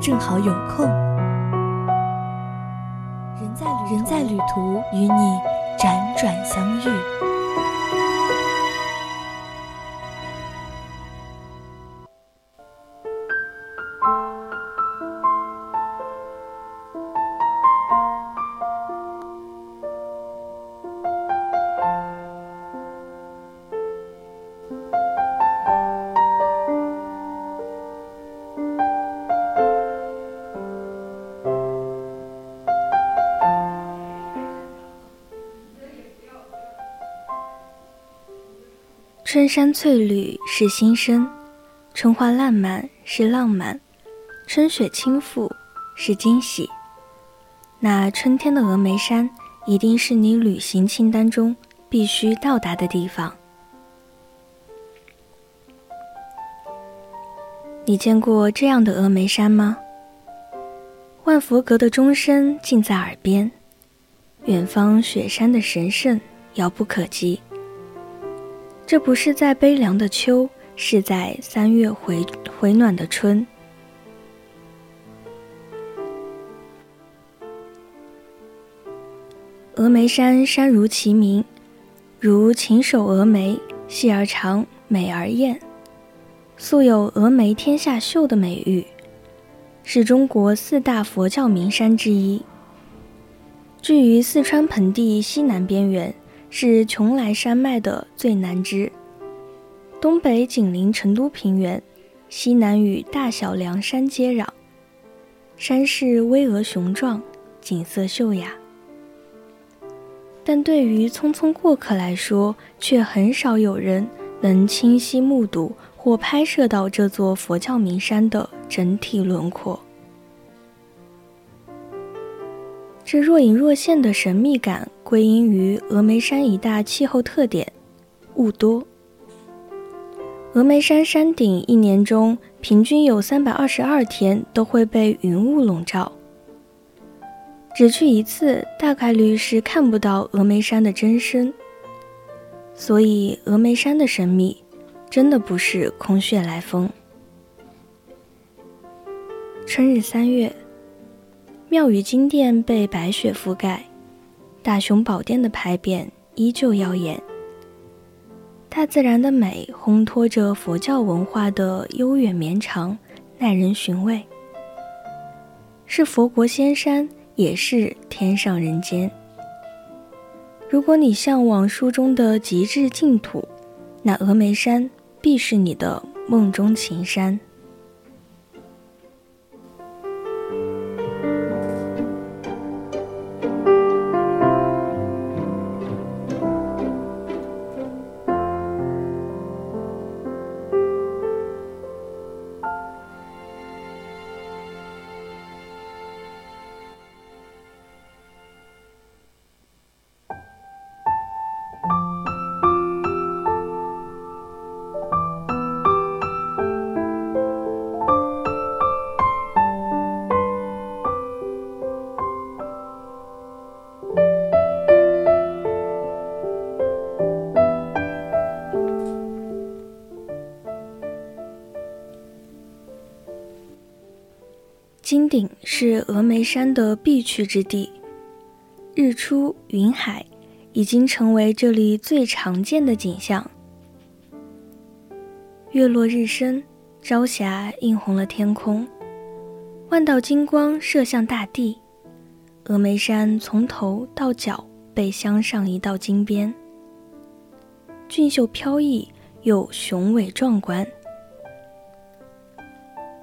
正好有空。人在旅途，与你辗转相遇。春山翠绿是新生，春花烂漫是浪漫，春雪倾覆是惊喜。那春天的峨眉山一定是你旅行清单中必须到达的地方。你见过这样的峨眉山吗？万佛阁的钟声近在耳边，远方雪山的神圣遥不可及。这不是在悲凉的秋，是在三月回回暖的春。峨眉山山如其名，如秦首峨眉，细而长，美而艳，素有“峨眉天下秀”的美誉，是中国四大佛教名山之一。居于四川盆地西南边缘。是邛崃山脉的最南支，东北紧邻成都平原，西南与大小凉山接壤。山势巍峨雄壮，景色秀雅。但对于匆匆过客来说，却很少有人能清晰目睹或拍摄到这座佛教名山的整体轮廓。这若隐若现的神秘感，归因于峨眉山一大气候特点——雾多。峨眉山山顶一年中平均有三百二十二天都会被云雾笼罩，只去一次，大概率是看不到峨眉山的真身。所以，峨眉山的神秘，真的不是空穴来风。春日三月。庙宇金殿被白雪覆盖，大雄宝殿的牌匾依旧耀眼。大自然的美烘托着佛教文化的悠远绵长，耐人寻味。是佛国仙山，也是天上人间。如果你向往书中的极致净土，那峨眉山必是你的梦中情山。金顶是峨眉山的必去之地，日出云海已经成为这里最常见的景象。月落日升，朝霞映红了天空，万道金光射向大地，峨眉山从头到脚被镶上一道金边，俊秀飘逸又雄伟壮观。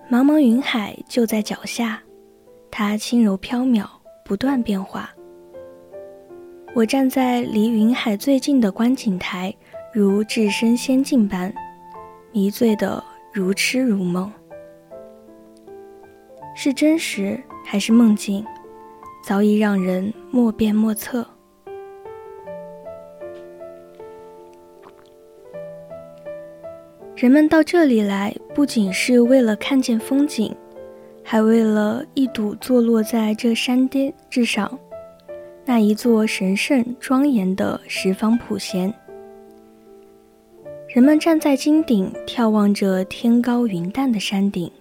茫茫云海就在脚下，它轻柔飘渺，不断变化。我站在离云海最近的观景台，如置身仙境般，迷醉的如痴如梦。是真实还是梦境，早已让人莫辨莫测。人们到这里来，不仅是为了看见风景，还为了一睹坐落在这山巅之上，那一座神圣庄严的十方普贤。人们站在金顶，眺望着天高云淡的山顶。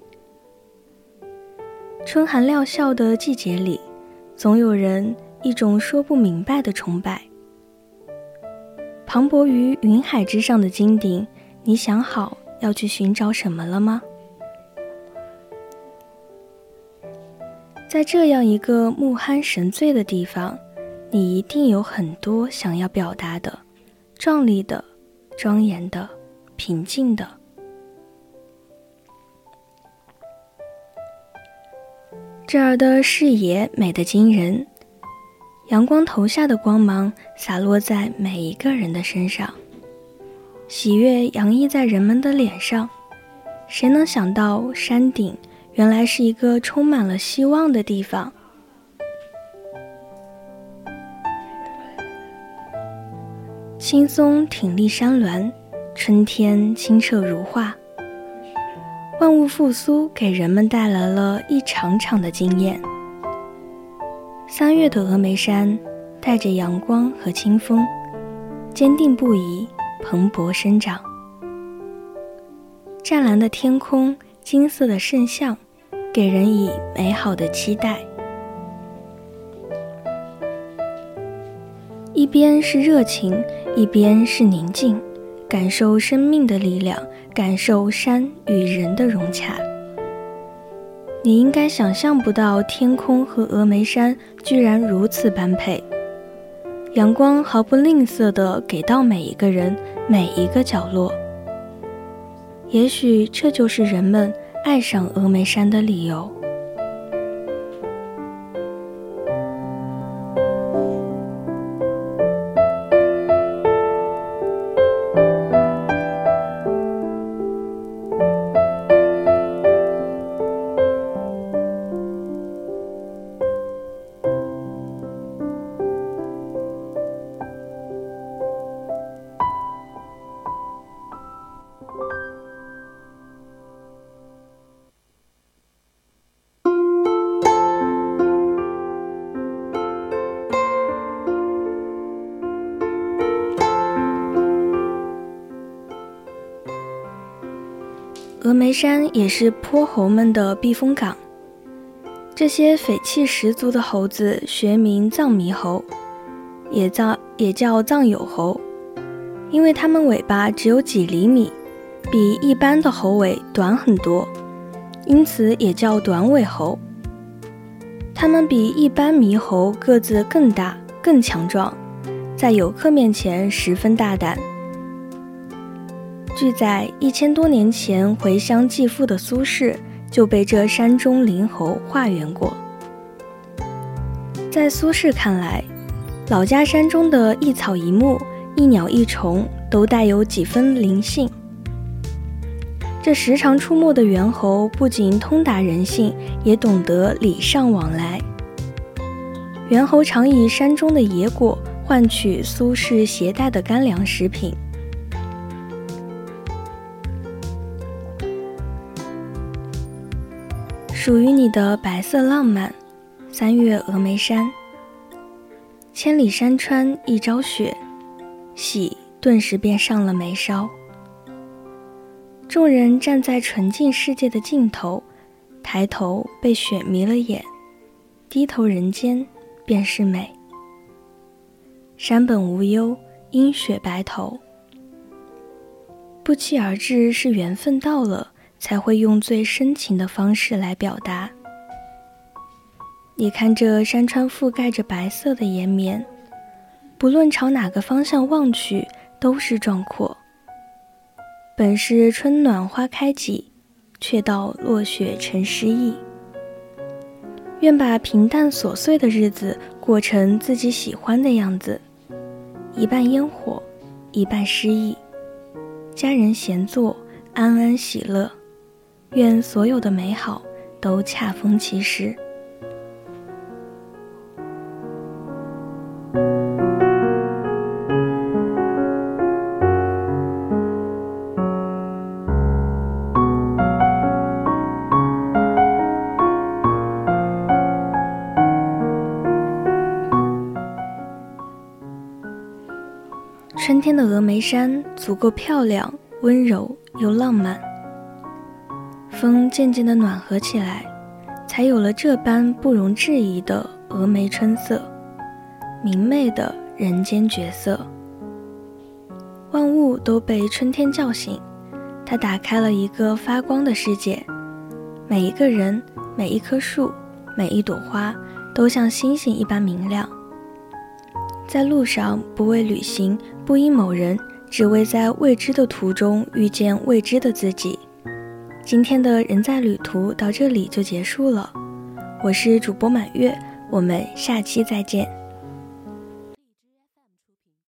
春寒料峭的季节里，总有人一种说不明白的崇拜。磅礴于云海之上的金顶。你想好要去寻找什么了吗？在这样一个目酣神醉的地方，你一定有很多想要表达的，壮丽的、庄严的、平静的。这儿的视野美得惊人，阳光投下的光芒洒落在每一个人的身上。喜悦洋溢在人们的脸上，谁能想到山顶原来是一个充满了希望的地方？青松挺立山峦，春天清澈如画，万物复苏，给人们带来了一场场的惊艳。三月的峨眉山，带着阳光和清风，坚定不移。蓬勃生长，湛蓝的天空，金色的圣像，给人以美好的期待。一边是热情，一边是宁静，感受生命的力量，感受山与人的融洽。你应该想象不到，天空和峨眉山居然如此般配。阳光毫不吝啬地给到每一个人，每一个角落。也许这就是人们爱上峨眉山的理由。眉山也是泼猴们的避风港。这些匪气十足的猴子，学名藏猕猴，也叫也叫藏友猴，因为它们尾巴只有几厘米，比一般的猴尾短很多，因此也叫短尾猴。它们比一般猕猴个子更大、更强壮，在游客面前十分大胆。据载，一千多年前回乡继父的苏轼就被这山中灵猴化缘过。在苏轼看来，老家山中的一草一木、一鸟一虫都带有几分灵性。这时常出没的猿猴不仅通达人性，也懂得礼尚往来。猿猴常以山中的野果换取苏轼携带的干粮食品。属于你的白色浪漫，三月峨眉山。千里山川一朝雪，喜顿时便上了眉梢。众人站在纯净世界的尽头，抬头被雪迷了眼，低头人间便是美。山本无忧，因雪白头。不期而至，是缘分到了。才会用最深情的方式来表达。你看，这山川覆盖着白色的延绵，不论朝哪个方向望去，都是壮阔。本是春暖花开季，却道落雪成诗意。愿把平淡琐碎的日子过成自己喜欢的样子，一半烟火，一半诗意，家人闲坐，安安喜乐。愿所有的美好都恰逢其时。春天的峨眉山足够漂亮、温柔又浪漫。风渐渐的暖和起来，才有了这般不容置疑的峨眉春色，明媚的人间绝色。万物都被春天叫醒，它打开了一个发光的世界。每一个人，每一棵树，每一朵花，都像星星一般明亮。在路上，不为旅行，不因某人，只为在未知的途中遇见未知的自己。今天的人在旅途到这里就结束了，我是主播满月，我们下期再见。